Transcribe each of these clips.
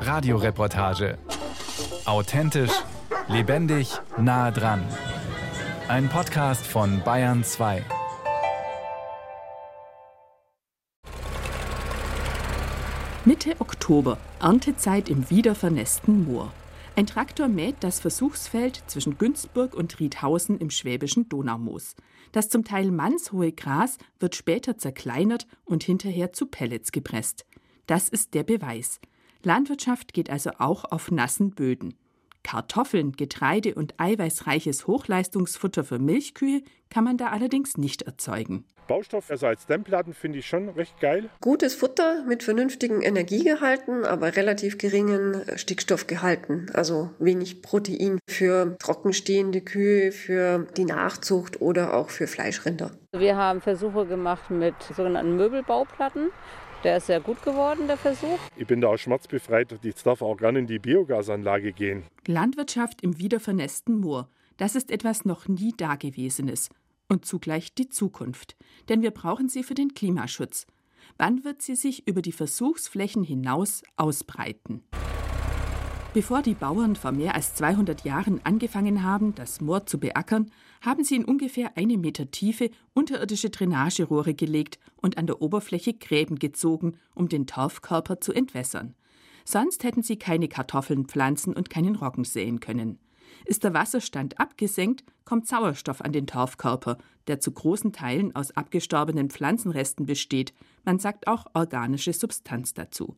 Radioreportage. Authentisch, lebendig, nah dran. Ein Podcast von Bayern 2. Mitte Oktober, Erntezeit im wiedervernässten Moor. Ein Traktor mäht das Versuchsfeld zwischen Günzburg und Riedhausen im schwäbischen Donaumoos. Das zum Teil mannshohe Gras wird später zerkleinert und hinterher zu Pellets gepresst. Das ist der Beweis. Landwirtschaft geht also auch auf nassen Böden. Kartoffeln, Getreide und eiweißreiches Hochleistungsfutter für Milchkühe kann man da allerdings nicht erzeugen. Baustoff, also als Dämmplatten, finde ich schon recht geil. Gutes Futter mit vernünftigen Energiegehalten, aber relativ geringen Stickstoffgehalten. Also wenig Protein für trockenstehende Kühe, für die Nachzucht oder auch für Fleischrinder. Wir haben Versuche gemacht mit sogenannten Möbelbauplatten. Der ist sehr gut geworden, der Versuch. Ich bin da auch schmerzbefreit. Ich darf auch gerne in die Biogasanlage gehen. Landwirtschaft im wiedervernässten Moor. Das ist etwas noch nie Dagewesenes. Und zugleich die Zukunft. Denn wir brauchen sie für den Klimaschutz. Wann wird sie sich über die Versuchsflächen hinaus ausbreiten? Bevor die Bauern vor mehr als 200 Jahren angefangen haben, das Moor zu beackern, haben sie in ungefähr eine Meter Tiefe unterirdische Drainagerohre gelegt und an der Oberfläche Gräben gezogen, um den Torfkörper zu entwässern. Sonst hätten sie keine Kartoffeln pflanzen und keinen Roggen säen können. Ist der Wasserstand abgesenkt, kommt Sauerstoff an den Torfkörper, der zu großen Teilen aus abgestorbenen Pflanzenresten besteht, man sagt auch organische Substanz dazu.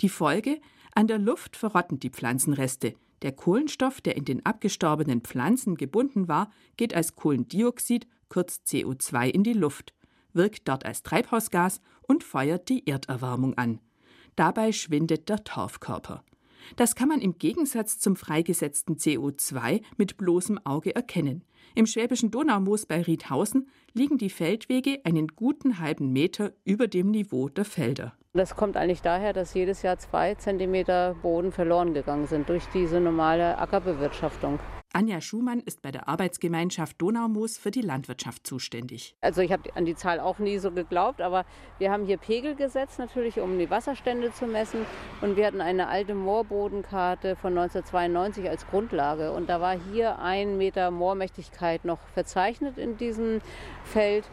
Die Folge an der Luft verrotten die Pflanzenreste. Der Kohlenstoff, der in den abgestorbenen Pflanzen gebunden war, geht als Kohlendioxid, kurz CO2, in die Luft, wirkt dort als Treibhausgas und feuert die Erderwärmung an. Dabei schwindet der Torfkörper. Das kann man im Gegensatz zum freigesetzten CO2 mit bloßem Auge erkennen. Im schwäbischen Donaumoos bei Riedhausen liegen die Feldwege einen guten halben Meter über dem Niveau der Felder. Das kommt eigentlich daher, dass jedes Jahr zwei Zentimeter Boden verloren gegangen sind durch diese normale Ackerbewirtschaftung. Anja Schumann ist bei der Arbeitsgemeinschaft Donaumoos für die Landwirtschaft zuständig. Also ich habe an die Zahl auch nie so geglaubt, aber wir haben hier Pegel gesetzt natürlich, um die Wasserstände zu messen. Und wir hatten eine alte Moorbodenkarte von 1992 als Grundlage. Und da war hier ein Meter Moormächtigkeit noch verzeichnet in diesem Feld.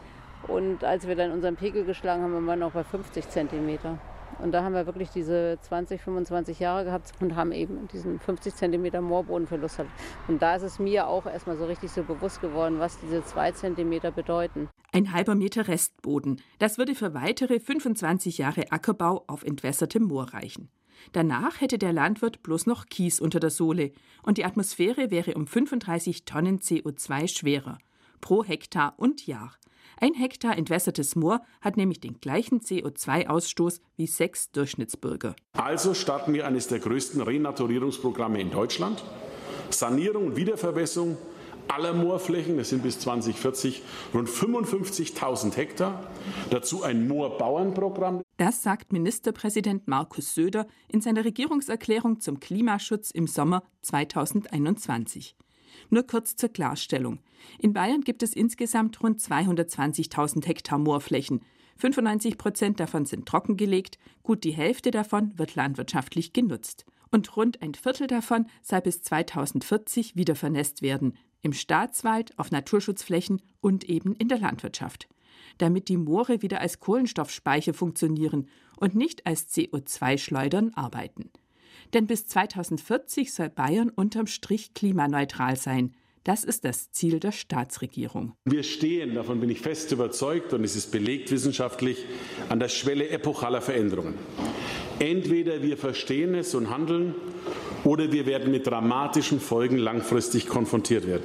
Und als wir dann unseren Pegel geschlagen haben, waren wir noch bei 50 Zentimeter. Und da haben wir wirklich diese 20, 25 Jahre gehabt und haben eben diesen 50 Zentimeter Moorbodenverlust gehabt. Und da ist es mir auch erstmal so richtig so bewusst geworden, was diese zwei Zentimeter bedeuten. Ein halber Meter Restboden. Das würde für weitere 25 Jahre Ackerbau auf entwässertem Moor reichen. Danach hätte der Landwirt bloß noch Kies unter der Sohle und die Atmosphäre wäre um 35 Tonnen CO2 schwerer. Pro Hektar und Jahr. Ein Hektar entwässertes Moor hat nämlich den gleichen CO2-Ausstoß wie sechs Durchschnittsbürger. Also starten wir eines der größten Renaturierungsprogramme in Deutschland. Sanierung und Wiederverwässerung aller Moorflächen, das sind bis 2040 rund 55.000 Hektar. Dazu ein Moorbauernprogramm. Das sagt Ministerpräsident Markus Söder in seiner Regierungserklärung zum Klimaschutz im Sommer 2021. Nur kurz zur Klarstellung. In Bayern gibt es insgesamt rund 220.000 Hektar Moorflächen. 95 Prozent davon sind trockengelegt, gut die Hälfte davon wird landwirtschaftlich genutzt. Und rund ein Viertel davon sei bis 2040 wieder vernässt werden, im Staatswald, auf Naturschutzflächen und eben in der Landwirtschaft. Damit die Moore wieder als Kohlenstoffspeicher funktionieren und nicht als CO2-Schleudern arbeiten. Denn bis 2040 soll Bayern unterm Strich klimaneutral sein. Das ist das Ziel der Staatsregierung. Wir stehen, davon bin ich fest überzeugt und es ist belegt wissenschaftlich, an der Schwelle epochaler Veränderungen. Entweder wir verstehen es und handeln oder wir werden mit dramatischen Folgen langfristig konfrontiert werden.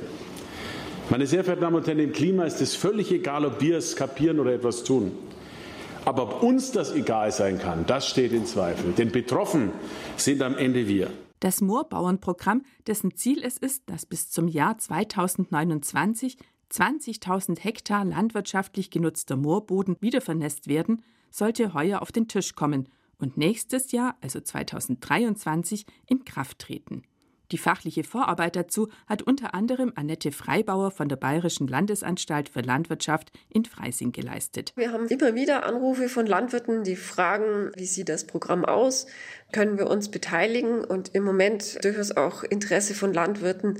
Meine sehr verehrten Damen und Herren, im Klima ist es völlig egal, ob wir es kapieren oder etwas tun. Aber ob uns das egal sein kann, das steht in Zweifel. Denn betroffen sind am Ende wir. Das Moorbauernprogramm, dessen Ziel es ist, dass bis zum Jahr 2029 20.000 Hektar landwirtschaftlich genutzter Moorboden wiedervernässt werden, sollte heuer auf den Tisch kommen und nächstes Jahr, also 2023, in Kraft treten. Die fachliche Vorarbeit dazu hat unter anderem Annette Freibauer von der Bayerischen Landesanstalt für Landwirtschaft in Freising geleistet. Wir haben immer wieder Anrufe von Landwirten, die fragen, wie sieht das Programm aus? Können wir uns beteiligen? Und im Moment durchaus auch Interesse von Landwirten,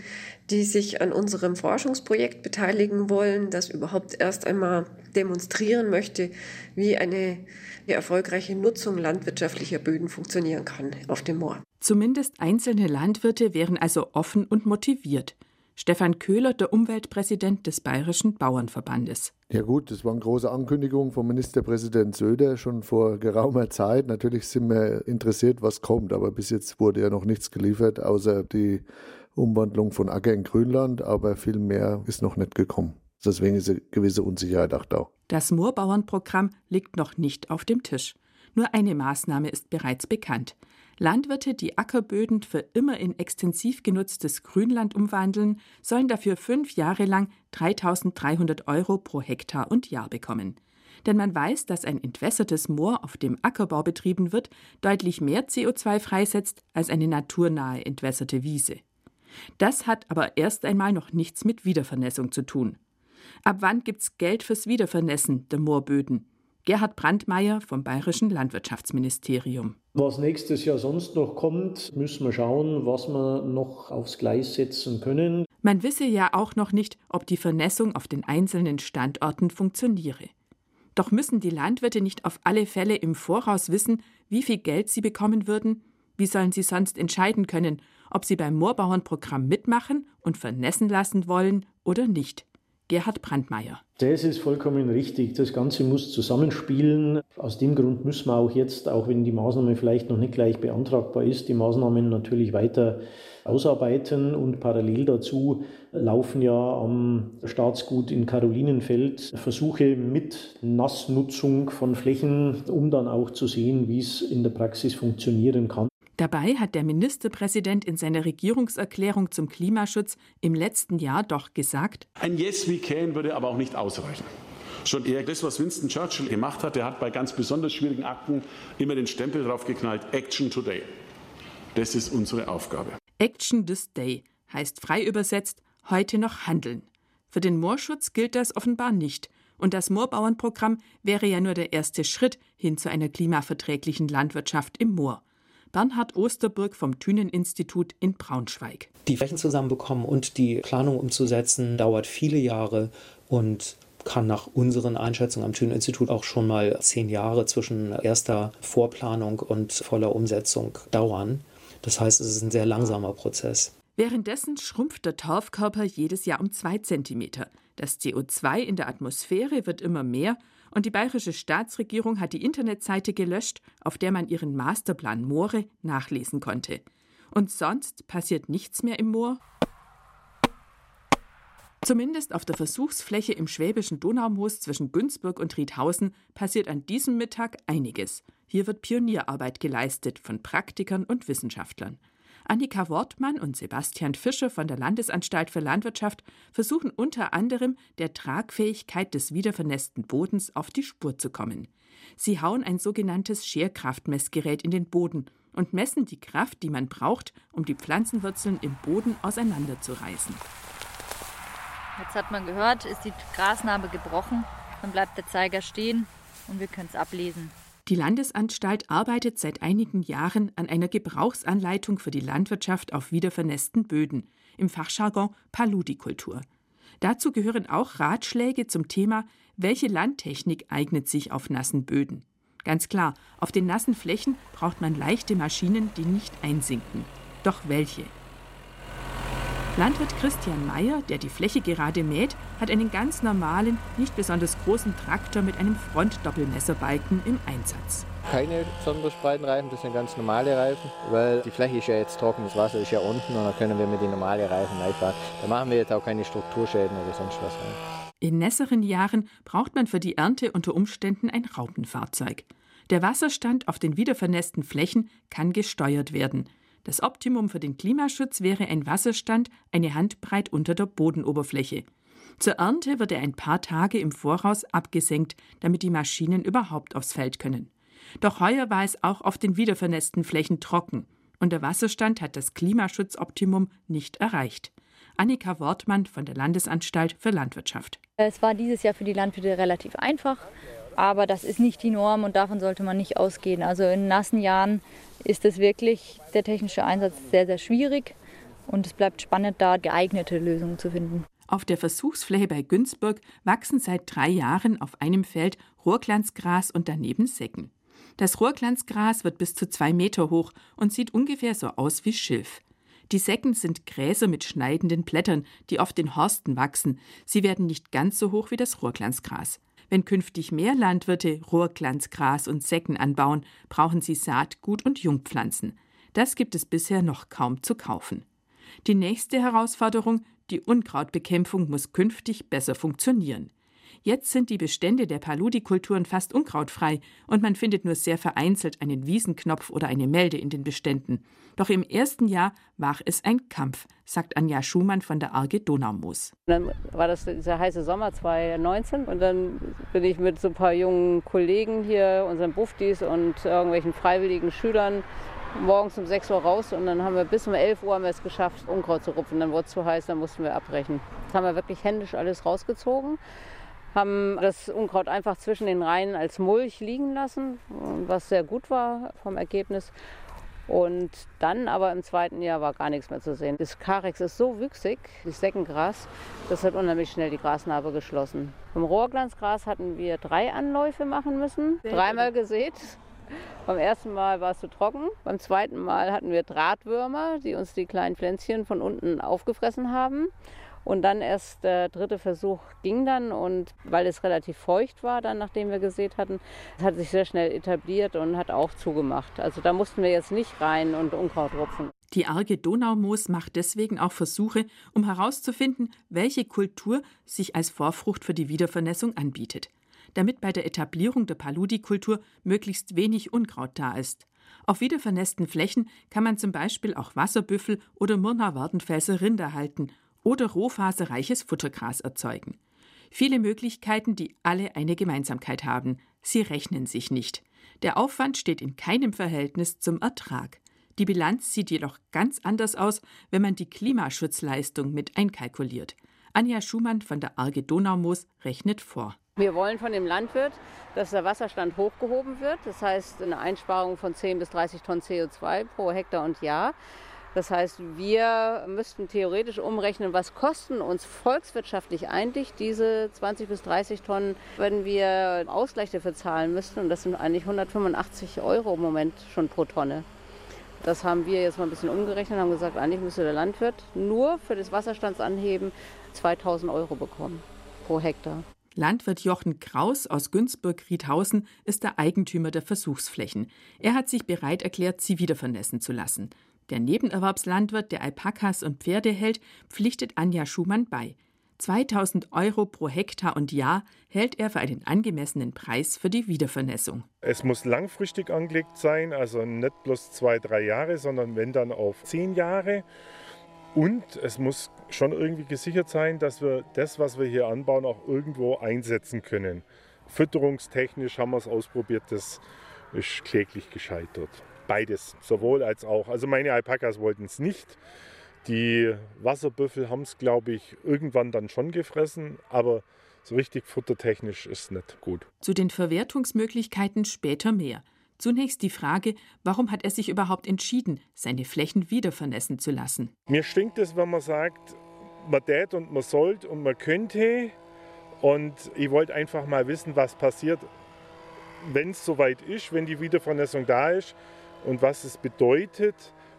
die sich an unserem Forschungsprojekt beteiligen wollen, das überhaupt erst einmal demonstrieren möchte, wie eine erfolgreiche Nutzung landwirtschaftlicher Böden funktionieren kann auf dem Moor. Zumindest einzelne Landwirte wären also offen und motiviert. Stefan Köhler, der Umweltpräsident des Bayerischen Bauernverbandes. Ja gut, das waren große Ankündigungen vom Ministerpräsident Söder schon vor geraumer Zeit. Natürlich sind wir interessiert, was kommt, aber bis jetzt wurde ja noch nichts geliefert, außer die Umwandlung von Acker in Grünland, aber viel mehr ist noch nicht gekommen. Deswegen ist eine gewisse Unsicherheit auch da. Das Moorbauernprogramm liegt noch nicht auf dem Tisch. Nur eine Maßnahme ist bereits bekannt. Landwirte, die Ackerböden für immer in extensiv genutztes Grünland umwandeln, sollen dafür fünf Jahre lang 3.300 Euro pro Hektar und Jahr bekommen. Denn man weiß, dass ein entwässertes Moor, auf dem Ackerbau betrieben wird, deutlich mehr CO2 freisetzt als eine naturnahe entwässerte Wiese. Das hat aber erst einmal noch nichts mit Wiedervernässung zu tun. Ab wann gibt's Geld fürs Wiedervernässen der Moorböden? Gerhard Brandmeier vom Bayerischen Landwirtschaftsministerium. Was nächstes Jahr sonst noch kommt, müssen wir schauen, was wir noch aufs Gleis setzen können. Man wisse ja auch noch nicht, ob die Vernässung auf den einzelnen Standorten funktioniere. Doch müssen die Landwirte nicht auf alle Fälle im Voraus wissen, wie viel Geld sie bekommen würden? Wie sollen sie sonst entscheiden können, ob sie beim Moorbauernprogramm mitmachen und vernässen lassen wollen oder nicht? Gerhard Brandmeier. Das ist vollkommen richtig. Das Ganze muss zusammenspielen. Aus dem Grund müssen wir auch jetzt, auch wenn die Maßnahme vielleicht noch nicht gleich beantragbar ist, die Maßnahmen natürlich weiter ausarbeiten. Und parallel dazu laufen ja am Staatsgut in Karolinenfeld Versuche mit Nassnutzung von Flächen, um dann auch zu sehen, wie es in der Praxis funktionieren kann. Dabei hat der Ministerpräsident in seiner Regierungserklärung zum Klimaschutz im letzten Jahr doch gesagt, ein Yes we can würde aber auch nicht ausreichen. Schon eher das, was Winston Churchill gemacht hat, der hat bei ganz besonders schwierigen Akten immer den Stempel draufgeknallt, Action Today. Das ist unsere Aufgabe. Action this day heißt frei übersetzt heute noch handeln. Für den Moorschutz gilt das offenbar nicht. Und das Moorbauernprogramm wäre ja nur der erste Schritt hin zu einer klimaverträglichen Landwirtschaft im Moor. Bernhard Osterburg vom Thünen-Institut in Braunschweig. Die Flächen zusammenbekommen und die Planung umzusetzen, dauert viele Jahre und kann nach unseren Einschätzungen am Thünen-Institut auch schon mal zehn Jahre zwischen erster Vorplanung und voller Umsetzung dauern. Das heißt, es ist ein sehr langsamer Prozess. Währenddessen schrumpft der Torfkörper jedes Jahr um zwei Zentimeter. Das CO2 in der Atmosphäre wird immer mehr und die bayerische Staatsregierung hat die Internetseite gelöscht, auf der man ihren Masterplan Moore nachlesen konnte. Und sonst passiert nichts mehr im Moor? Zumindest auf der Versuchsfläche im schwäbischen Donaumoos zwischen Günzburg und Riedhausen passiert an diesem Mittag einiges. Hier wird Pionierarbeit geleistet von Praktikern und Wissenschaftlern. Annika Wortmann und Sebastian Fischer von der Landesanstalt für Landwirtschaft versuchen unter anderem der Tragfähigkeit des wiedervernässten Bodens auf die Spur zu kommen. Sie hauen ein sogenanntes Scherkraftmessgerät in den Boden und messen die Kraft, die man braucht, um die Pflanzenwurzeln im Boden auseinanderzureißen. Jetzt hat man gehört, ist die Grasnarbe gebrochen, dann bleibt der Zeiger stehen und wir können es ablesen. Die Landesanstalt arbeitet seit einigen Jahren an einer Gebrauchsanleitung für die Landwirtschaft auf wiedervernässten Böden, im Fachjargon Paludikultur. Dazu gehören auch Ratschläge zum Thema, welche Landtechnik eignet sich auf nassen Böden. Ganz klar, auf den nassen Flächen braucht man leichte Maschinen, die nicht einsinken. Doch welche? Landwirt Christian Meyer, der die Fläche gerade mäht, hat einen ganz normalen, nicht besonders großen Traktor mit einem Frontdoppelmesserbalken im Einsatz. Keine besonders breiten Reifen, das sind ganz normale Reifen, weil die Fläche ist ja jetzt trocken, das Wasser ist ja unten und dann können wir mit den normalen Reifen reinfahren. Da machen wir jetzt auch keine Strukturschäden oder sonst was rein. In nässeren Jahren braucht man für die Ernte unter Umständen ein Raupenfahrzeug. Der Wasserstand auf den wiedervernässten Flächen kann gesteuert werden. Das Optimum für den Klimaschutz wäre ein Wasserstand eine Handbreit unter der Bodenoberfläche. Zur Ernte wird er ein paar Tage im Voraus abgesenkt, damit die Maschinen überhaupt aufs Feld können. Doch heuer war es auch auf den wiedervernässten Flächen trocken. Und der Wasserstand hat das Klimaschutzoptimum nicht erreicht. Annika Wortmann von der Landesanstalt für Landwirtschaft. Es war dieses Jahr für die Landwirte relativ einfach, aber das ist nicht die Norm und davon sollte man nicht ausgehen. Also in nassen Jahren ist es wirklich der technische Einsatz sehr, sehr schwierig und es bleibt spannend, da geeignete Lösungen zu finden. Auf der Versuchsfläche bei Günzburg wachsen seit drei Jahren auf einem Feld Rohrglanzgras und daneben Säcken. Das Rohrglanzgras wird bis zu zwei Meter hoch und sieht ungefähr so aus wie Schilf. Die Säcken sind Gräser mit schneidenden Blättern, die auf den Horsten wachsen. Sie werden nicht ganz so hoch wie das Rohrglanzgras. Wenn künftig mehr Landwirte Rohrglanzgras und Säcken anbauen, brauchen sie Saatgut und Jungpflanzen. Das gibt es bisher noch kaum zu kaufen. Die nächste Herausforderung, die Unkrautbekämpfung, muss künftig besser funktionieren. Jetzt sind die Bestände der Paludikulturen fast unkrautfrei und man findet nur sehr vereinzelt einen Wiesenknopf oder eine Melde in den Beständen. Doch im ersten Jahr war es ein Kampf, sagt Anja Schumann von der Arge Donaumoos. Dann war das dieser heiße Sommer 2019 und dann bin ich mit so ein paar jungen Kollegen hier, unseren Buftis und irgendwelchen freiwilligen Schülern morgens um 6 Uhr raus und dann haben wir bis um 11 Uhr haben wir es geschafft, Unkraut zu rupfen. Dann wurde es zu heiß, dann mussten wir abbrechen. Das haben wir wirklich händisch alles rausgezogen haben das Unkraut einfach zwischen den Reihen als Mulch liegen lassen, was sehr gut war vom Ergebnis. Und dann aber im zweiten Jahr war gar nichts mehr zu sehen. Das Karex ist so wüchsig, das Seckengras, das hat unheimlich schnell die Grasnarbe geschlossen. Vom Rohrglanzgras hatten wir drei Anläufe machen müssen, dreimal gesät. Beim ersten Mal war es zu trocken. Beim zweiten Mal hatten wir Drahtwürmer, die uns die kleinen Pflänzchen von unten aufgefressen haben. Und dann erst der dritte Versuch ging dann und weil es relativ feucht war, dann nachdem wir gesät hatten, hat sich sehr schnell etabliert und hat auch zugemacht. Also da mussten wir jetzt nicht rein und Unkraut rupfen. Die Arge Donaumoos macht deswegen auch Versuche, um herauszufinden, welche Kultur sich als Vorfrucht für die Wiedervernässung anbietet, damit bei der Etablierung der Paludikultur möglichst wenig Unkraut da ist. Auf wiedervernässten Flächen kann man zum Beispiel auch Wasserbüffel oder Murner-Wartenfelser Rinder halten oder rohfaserreiches Futtergras erzeugen. Viele Möglichkeiten, die alle eine Gemeinsamkeit haben. Sie rechnen sich nicht. Der Aufwand steht in keinem Verhältnis zum Ertrag. Die Bilanz sieht jedoch ganz anders aus, wenn man die Klimaschutzleistung mit einkalkuliert. Anja Schumann von der Arge Donaumoos rechnet vor. Wir wollen von dem Landwirt, dass der Wasserstand hochgehoben wird. Das heißt eine Einsparung von 10 bis 30 Tonnen CO2 pro Hektar und Jahr. Das heißt, wir müssten theoretisch umrechnen, was kosten uns volkswirtschaftlich eigentlich diese 20 bis 30 Tonnen, wenn wir Ausgleich dafür zahlen müssten. Und das sind eigentlich 185 Euro im Moment schon pro Tonne. Das haben wir jetzt mal ein bisschen umgerechnet und haben gesagt, eigentlich müsste der Landwirt nur für das Wasserstandsanheben 2000 Euro bekommen pro Hektar. Landwirt Jochen Kraus aus Günzburg-Riedhausen ist der Eigentümer der Versuchsflächen. Er hat sich bereit erklärt, sie wieder vernässen zu lassen. Der Nebenerwerbslandwirt, der Alpakas und Pferde hält, pflichtet Anja Schumann bei. 2000 Euro pro Hektar und Jahr hält er für einen angemessenen Preis für die Wiedervernässung. Es muss langfristig angelegt sein, also nicht bloß zwei, drei Jahre, sondern wenn dann auf zehn Jahre. Und es muss schon irgendwie gesichert sein, dass wir das, was wir hier anbauen, auch irgendwo einsetzen können. Fütterungstechnisch haben wir es ausprobiert, das ist kläglich gescheitert beides, sowohl als auch. Also meine Alpakas wollten es nicht. Die Wasserbüffel haben es, glaube ich, irgendwann dann schon gefressen, aber so richtig futtertechnisch ist nicht gut. Zu den Verwertungsmöglichkeiten später mehr. Zunächst die Frage, warum hat er sich überhaupt entschieden, seine Flächen wieder vernässen zu lassen? Mir stinkt es, wenn man sagt, man tät und man sollte und man könnte. Und ich wollte einfach mal wissen, was passiert, wenn es soweit ist, wenn die Wiedervernässung da ist und was es bedeutet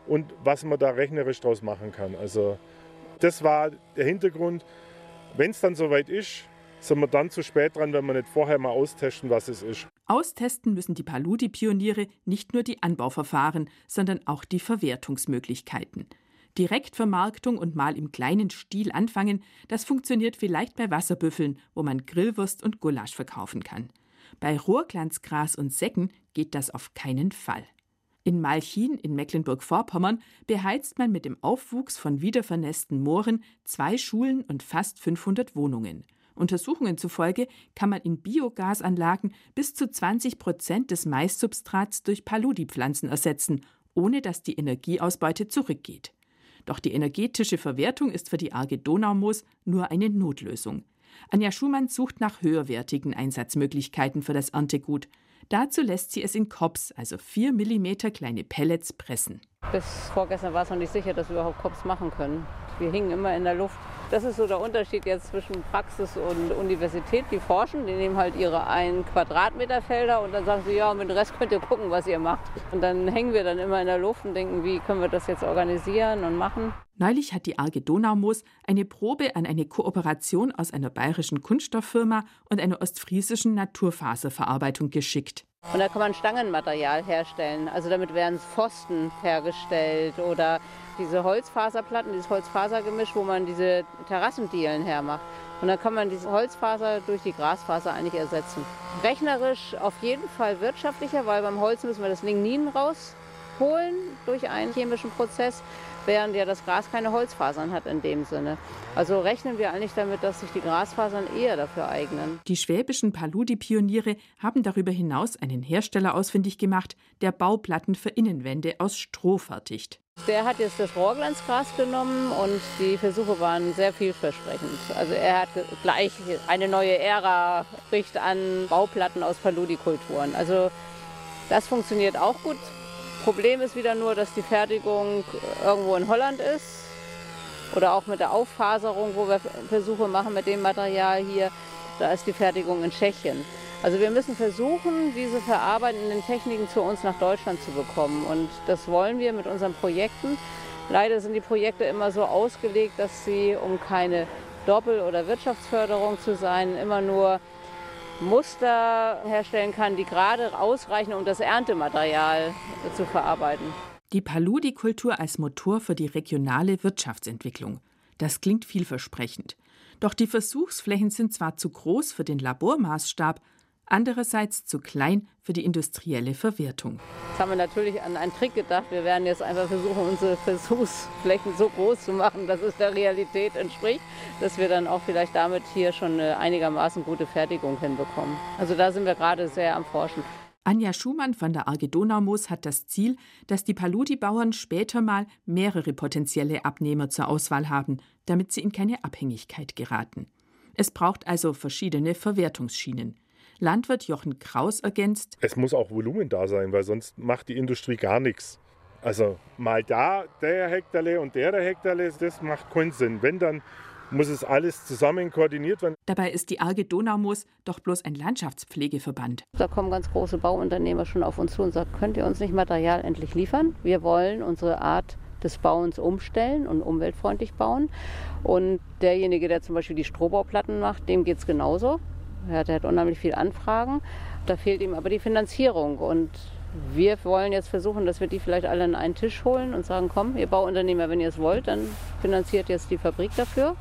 und was man da rechnerisch draus machen kann. Also das war der Hintergrund. Wenn es dann soweit ist, sind wir dann zu spät dran, wenn wir nicht vorher mal austesten, was es ist. Austesten müssen die Paludi-Pioniere nicht nur die Anbauverfahren, sondern auch die Verwertungsmöglichkeiten. Direktvermarktung und mal im kleinen Stil anfangen, das funktioniert vielleicht bei Wasserbüffeln, wo man Grillwurst und Gulasch verkaufen kann. Bei Rohrglanzgras und Säcken geht das auf keinen Fall. In Malchin in Mecklenburg-Vorpommern beheizt man mit dem Aufwuchs von wiedervernässten Mooren zwei Schulen und fast 500 Wohnungen. Untersuchungen zufolge kann man in Biogasanlagen bis zu 20 Prozent des Maissubstrats durch Paludi-Pflanzen ersetzen, ohne dass die Energieausbeute zurückgeht. Doch die energetische Verwertung ist für die Arge Donaumoos nur eine Notlösung. Anja Schumann sucht nach höherwertigen Einsatzmöglichkeiten für das Erntegut. Dazu lässt sie es in Kops, also 4 mm kleine Pellets, pressen. Bis vorgestern war es noch nicht sicher, dass wir überhaupt Kops machen können. Wir hingen immer in der Luft. Das ist so der Unterschied jetzt zwischen Praxis und Universität. Die forschen, die nehmen halt ihre 1 Quadratmeter Felder und dann sagen sie, ja, mit dem Rest könnt ihr gucken, was ihr macht. Und dann hängen wir dann immer in der Luft und denken, wie können wir das jetzt organisieren und machen. Neulich hat die Arge Donaumoos eine Probe an eine Kooperation aus einer bayerischen Kunststofffirma und einer ostfriesischen Naturfaserverarbeitung geschickt. Und da kann man Stangenmaterial herstellen. Also damit werden Pfosten hergestellt oder diese Holzfaserplatten, dieses Holzfasergemisch, wo man diese Terrassendielen hermacht. Und dann kann man diese Holzfaser durch die Grasfaser eigentlich ersetzen. Rechnerisch auf jeden Fall wirtschaftlicher, weil beim Holz müssen wir das Lignin rausholen durch einen chemischen Prozess während ja das Gras keine Holzfasern hat in dem Sinne. Also rechnen wir eigentlich damit, dass sich die Grasfasern eher dafür eignen. Die schwäbischen Paludi-Pioniere haben darüber hinaus einen Hersteller ausfindig gemacht, der Bauplatten für Innenwände aus Stroh fertigt. Der hat jetzt das Rohrglanzgras genommen und die Versuche waren sehr vielversprechend. Also er hat gleich eine neue Ära bricht an Bauplatten aus Paludikulturen. Also das funktioniert auch gut. Problem ist wieder nur, dass die Fertigung irgendwo in Holland ist oder auch mit der Auffaserung, wo wir Versuche machen mit dem Material hier, da ist die Fertigung in Tschechien. Also wir müssen versuchen, diese verarbeitenden Techniken zu uns nach Deutschland zu bekommen und das wollen wir mit unseren Projekten. Leider sind die Projekte immer so ausgelegt, dass sie, um keine Doppel- oder Wirtschaftsförderung zu sein, immer nur Muster herstellen kann, die gerade ausreichen, um das Erntematerial zu verarbeiten. Die Paludi-Kultur als Motor für die regionale Wirtschaftsentwicklung. Das klingt vielversprechend. Doch die Versuchsflächen sind zwar zu groß für den Labormaßstab, andererseits zu klein für die industrielle Verwertung. Jetzt haben wir natürlich an einen Trick gedacht. Wir werden jetzt einfach versuchen, unsere Versuchsflächen so groß zu machen, dass es der Realität entspricht, dass wir dann auch vielleicht damit hier schon eine einigermaßen gute Fertigung hinbekommen. Also da sind wir gerade sehr am Forschen. Anja Schumann von der Arge Donaumoos hat das Ziel, dass die Paludi-Bauern später mal mehrere potenzielle Abnehmer zur Auswahl haben, damit sie in keine Abhängigkeit geraten. Es braucht also verschiedene Verwertungsschienen. Landwirt Jochen Kraus ergänzt: Es muss auch Volumen da sein, weil sonst macht die Industrie gar nichts. Also mal da der Hektarle und der Hektarle, das macht keinen Sinn. Wenn dann muss es alles zusammen koordiniert werden. Dabei ist die Arge Donaumoos doch bloß ein Landschaftspflegeverband. Da kommen ganz große Bauunternehmer schon auf uns zu und sagen, könnt ihr uns nicht Material endlich liefern? Wir wollen unsere Art des Bauens umstellen und umweltfreundlich bauen. Und derjenige, der zum Beispiel die Strohbauplatten macht, dem geht es genauso. Er hat, er hat unheimlich viele Anfragen. Da fehlt ihm aber die Finanzierung. Und wir wollen jetzt versuchen, dass wir die vielleicht alle an einen Tisch holen und sagen, komm, ihr Bauunternehmer, wenn ihr es wollt, dann finanziert jetzt die Fabrik dafür.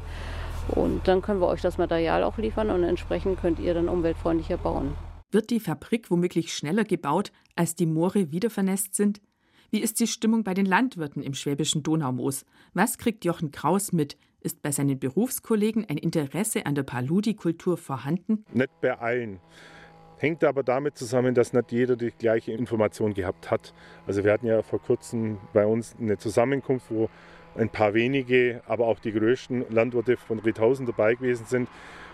Und dann können wir euch das Material auch liefern und entsprechend könnt ihr dann umweltfreundlicher bauen. Wird die Fabrik womöglich schneller gebaut, als die Moore wieder vernässt sind? Wie ist die Stimmung bei den Landwirten im schwäbischen Donaumoos? Was kriegt Jochen Kraus mit? Ist bei seinen Berufskollegen ein Interesse an der Paludi-Kultur vorhanden? Nicht bei allen. Hängt aber damit zusammen, dass nicht jeder die gleiche Information gehabt hat. Also wir hatten ja vor kurzem bei uns eine Zusammenkunft, wo ein paar wenige, aber auch die größten Landwirte von Rethausen dabei gewesen sind.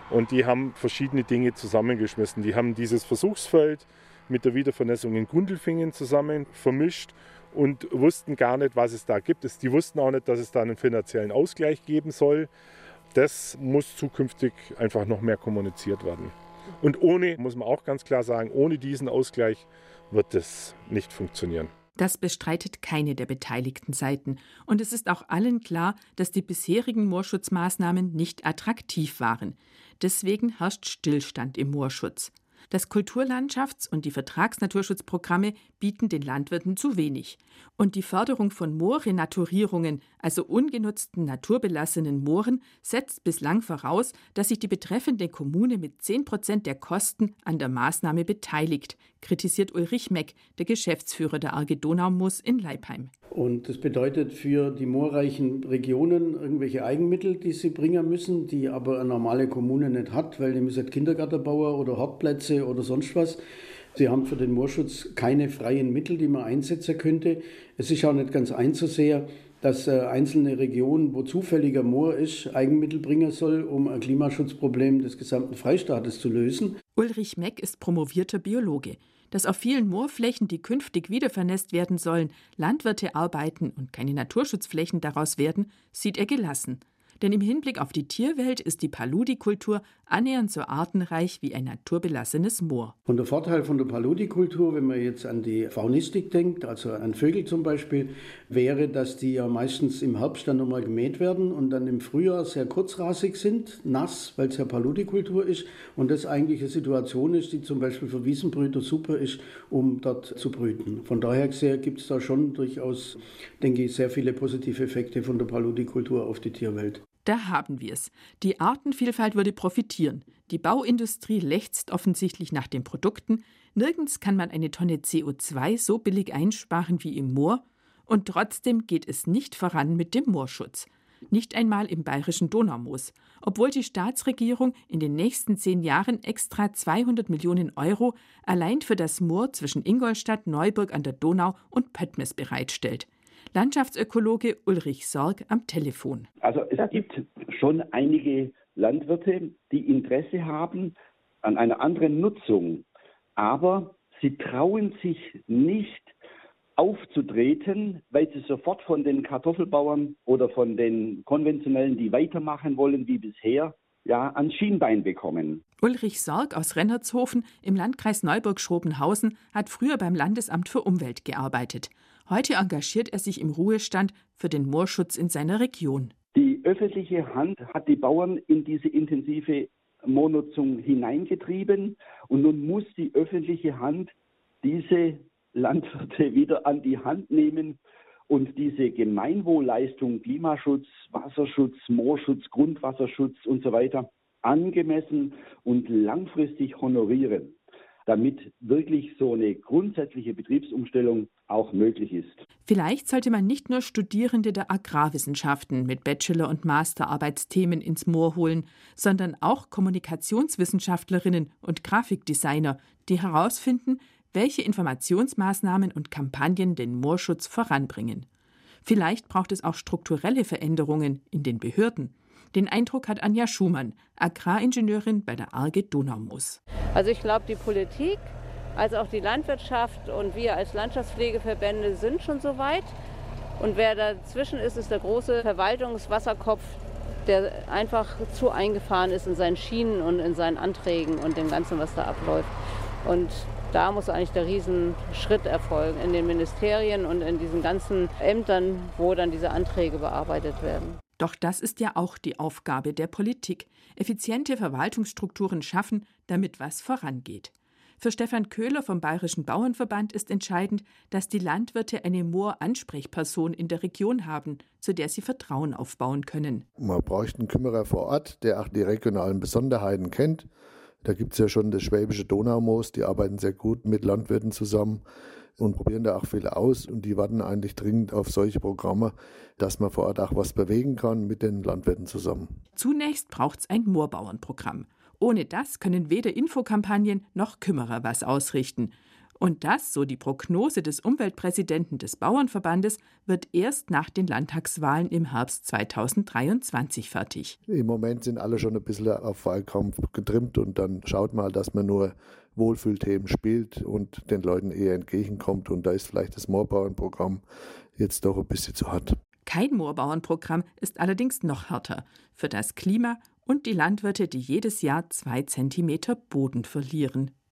Und die haben verschiedene Dinge zusammengeschmissen. Die haben dieses Versuchsfeld mit der Wiedervernässung in Gundelfingen zusammen vermischt und wussten gar nicht, was es da gibt. Die wussten auch nicht, dass es da einen finanziellen Ausgleich geben soll. Das muss zukünftig einfach noch mehr kommuniziert werden. Und ohne, muss man auch ganz klar sagen, ohne diesen Ausgleich wird es nicht funktionieren. Das bestreitet keine der beteiligten Seiten. Und es ist auch allen klar, dass die bisherigen Moorschutzmaßnahmen nicht attraktiv waren. Deswegen herrscht Stillstand im Moorschutz. Das Kulturlandschafts- und die Vertragsnaturschutzprogramme bieten den Landwirten zu wenig. Und die Förderung von Moorrenaturierungen, also ungenutzten naturbelassenen Mooren, setzt bislang voraus, dass sich die betreffende Kommune mit 10 Prozent der Kosten an der Maßnahme beteiligt, kritisiert Ulrich Meck, der Geschäftsführer der Arge Donaumoos in Leipheim. Und das bedeutet für die moorreichen Regionen irgendwelche Eigenmittel, die sie bringen müssen, die aber eine normale Kommune nicht hat, weil die müssen Kindergartenbauer oder Hartplätze oder sonst was Sie haben für den Moorschutz keine freien Mittel, die man einsetzen könnte. Es ist auch nicht ganz einzusehen, dass äh, einzelne Regionen, wo zufälliger Moor ist, Eigenmittel bringen soll, um ein Klimaschutzproblem des gesamten Freistaates zu lösen. Ulrich Meck ist promovierter Biologe. Dass auf vielen Moorflächen, die künftig wiedervernässt werden sollen, Landwirte arbeiten und keine Naturschutzflächen daraus werden, sieht er gelassen. Denn im Hinblick auf die Tierwelt ist die Paludikultur annähernd so artenreich wie ein naturbelassenes Moor. Und der Vorteil von der Paludikultur, wenn man jetzt an die Faunistik denkt, also an Vögel zum Beispiel, wäre, dass die ja meistens im Herbst dann nochmal gemäht werden und dann im Frühjahr sehr kurzrasig sind, nass, weil es ja Paludikultur ist und das eigentlich eine Situation ist, die zum Beispiel für Wiesenbrüter super ist, um dort zu brüten. Von daher gesehen gibt es da schon durchaus, denke ich, sehr viele positive Effekte von der Paludikultur auf die Tierwelt. Da haben wir es. Die Artenvielfalt würde profitieren. Die Bauindustrie lechzt offensichtlich nach den Produkten. Nirgends kann man eine Tonne CO2 so billig einsparen wie im Moor. Und trotzdem geht es nicht voran mit dem Moorschutz. Nicht einmal im bayerischen Donaumoos, obwohl die Staatsregierung in den nächsten zehn Jahren extra 200 Millionen Euro allein für das Moor zwischen Ingolstadt, Neuburg an der Donau und Pöttmes bereitstellt. Landschaftsökologe Ulrich Sorg am Telefon. Also es gibt schon einige Landwirte, die Interesse haben an einer anderen Nutzung, aber sie trauen sich nicht aufzutreten, weil sie sofort von den Kartoffelbauern oder von den konventionellen, die weitermachen wollen wie bisher, ja, ans Schienbein bekommen. Ulrich Sorg aus Rennertshofen im Landkreis Neuburg-Schrobenhausen hat früher beim Landesamt für Umwelt gearbeitet. Heute engagiert er sich im Ruhestand für den Moorschutz in seiner Region. Die öffentliche Hand hat die Bauern in diese intensive Moornutzung hineingetrieben und nun muss die öffentliche Hand diese Landwirte wieder an die Hand nehmen und diese Gemeinwohlleistung Klimaschutz, Wasserschutz, Moorschutz, Grundwasserschutz und so weiter angemessen und langfristig honorieren damit wirklich so eine grundsätzliche Betriebsumstellung auch möglich ist. Vielleicht sollte man nicht nur Studierende der Agrarwissenschaften mit Bachelor- und Masterarbeitsthemen ins Moor holen, sondern auch Kommunikationswissenschaftlerinnen und Grafikdesigner, die herausfinden, welche Informationsmaßnahmen und Kampagnen den Moorschutz voranbringen. Vielleicht braucht es auch strukturelle Veränderungen in den Behörden. Den Eindruck hat Anja Schumann, Agraringenieurin bei der Arge Donaumoos. Also ich glaube, die Politik als auch die Landwirtschaft und wir als Landschaftspflegeverbände sind schon so weit. Und wer dazwischen ist, ist der große Verwaltungswasserkopf, der einfach zu eingefahren ist in seinen Schienen und in seinen Anträgen und dem Ganzen, was da abläuft. Und da muss eigentlich der Riesenschritt erfolgen in den Ministerien und in diesen ganzen Ämtern, wo dann diese Anträge bearbeitet werden. Doch das ist ja auch die Aufgabe der Politik. Effiziente Verwaltungsstrukturen schaffen, damit was vorangeht. Für Stefan Köhler vom Bayerischen Bauernverband ist entscheidend, dass die Landwirte eine Moor-Ansprechperson in der Region haben, zu der sie Vertrauen aufbauen können. Man bräuchte einen Kümmerer vor Ort, der auch die regionalen Besonderheiten kennt. Da gibt es ja schon das Schwäbische Donaumoos, die arbeiten sehr gut mit Landwirten zusammen und probieren da auch viel aus und die warten eigentlich dringend auf solche Programme, dass man vor Ort auch was bewegen kann mit den Landwirten zusammen. Zunächst braucht es ein Moorbauernprogramm. Ohne das können weder Infokampagnen noch Kümmerer was ausrichten. Und das, so die Prognose des Umweltpräsidenten des Bauernverbandes, wird erst nach den Landtagswahlen im Herbst 2023 fertig. Im Moment sind alle schon ein bisschen auf Wahlkampf getrimmt und dann schaut mal, dass man nur Wohlfühlthemen spielt und den Leuten eher entgegenkommt. Und da ist vielleicht das Moorbauernprogramm jetzt doch ein bisschen zu hart. Kein Moorbauernprogramm ist allerdings noch härter für das Klima und die Landwirte, die jedes Jahr zwei Zentimeter Boden verlieren.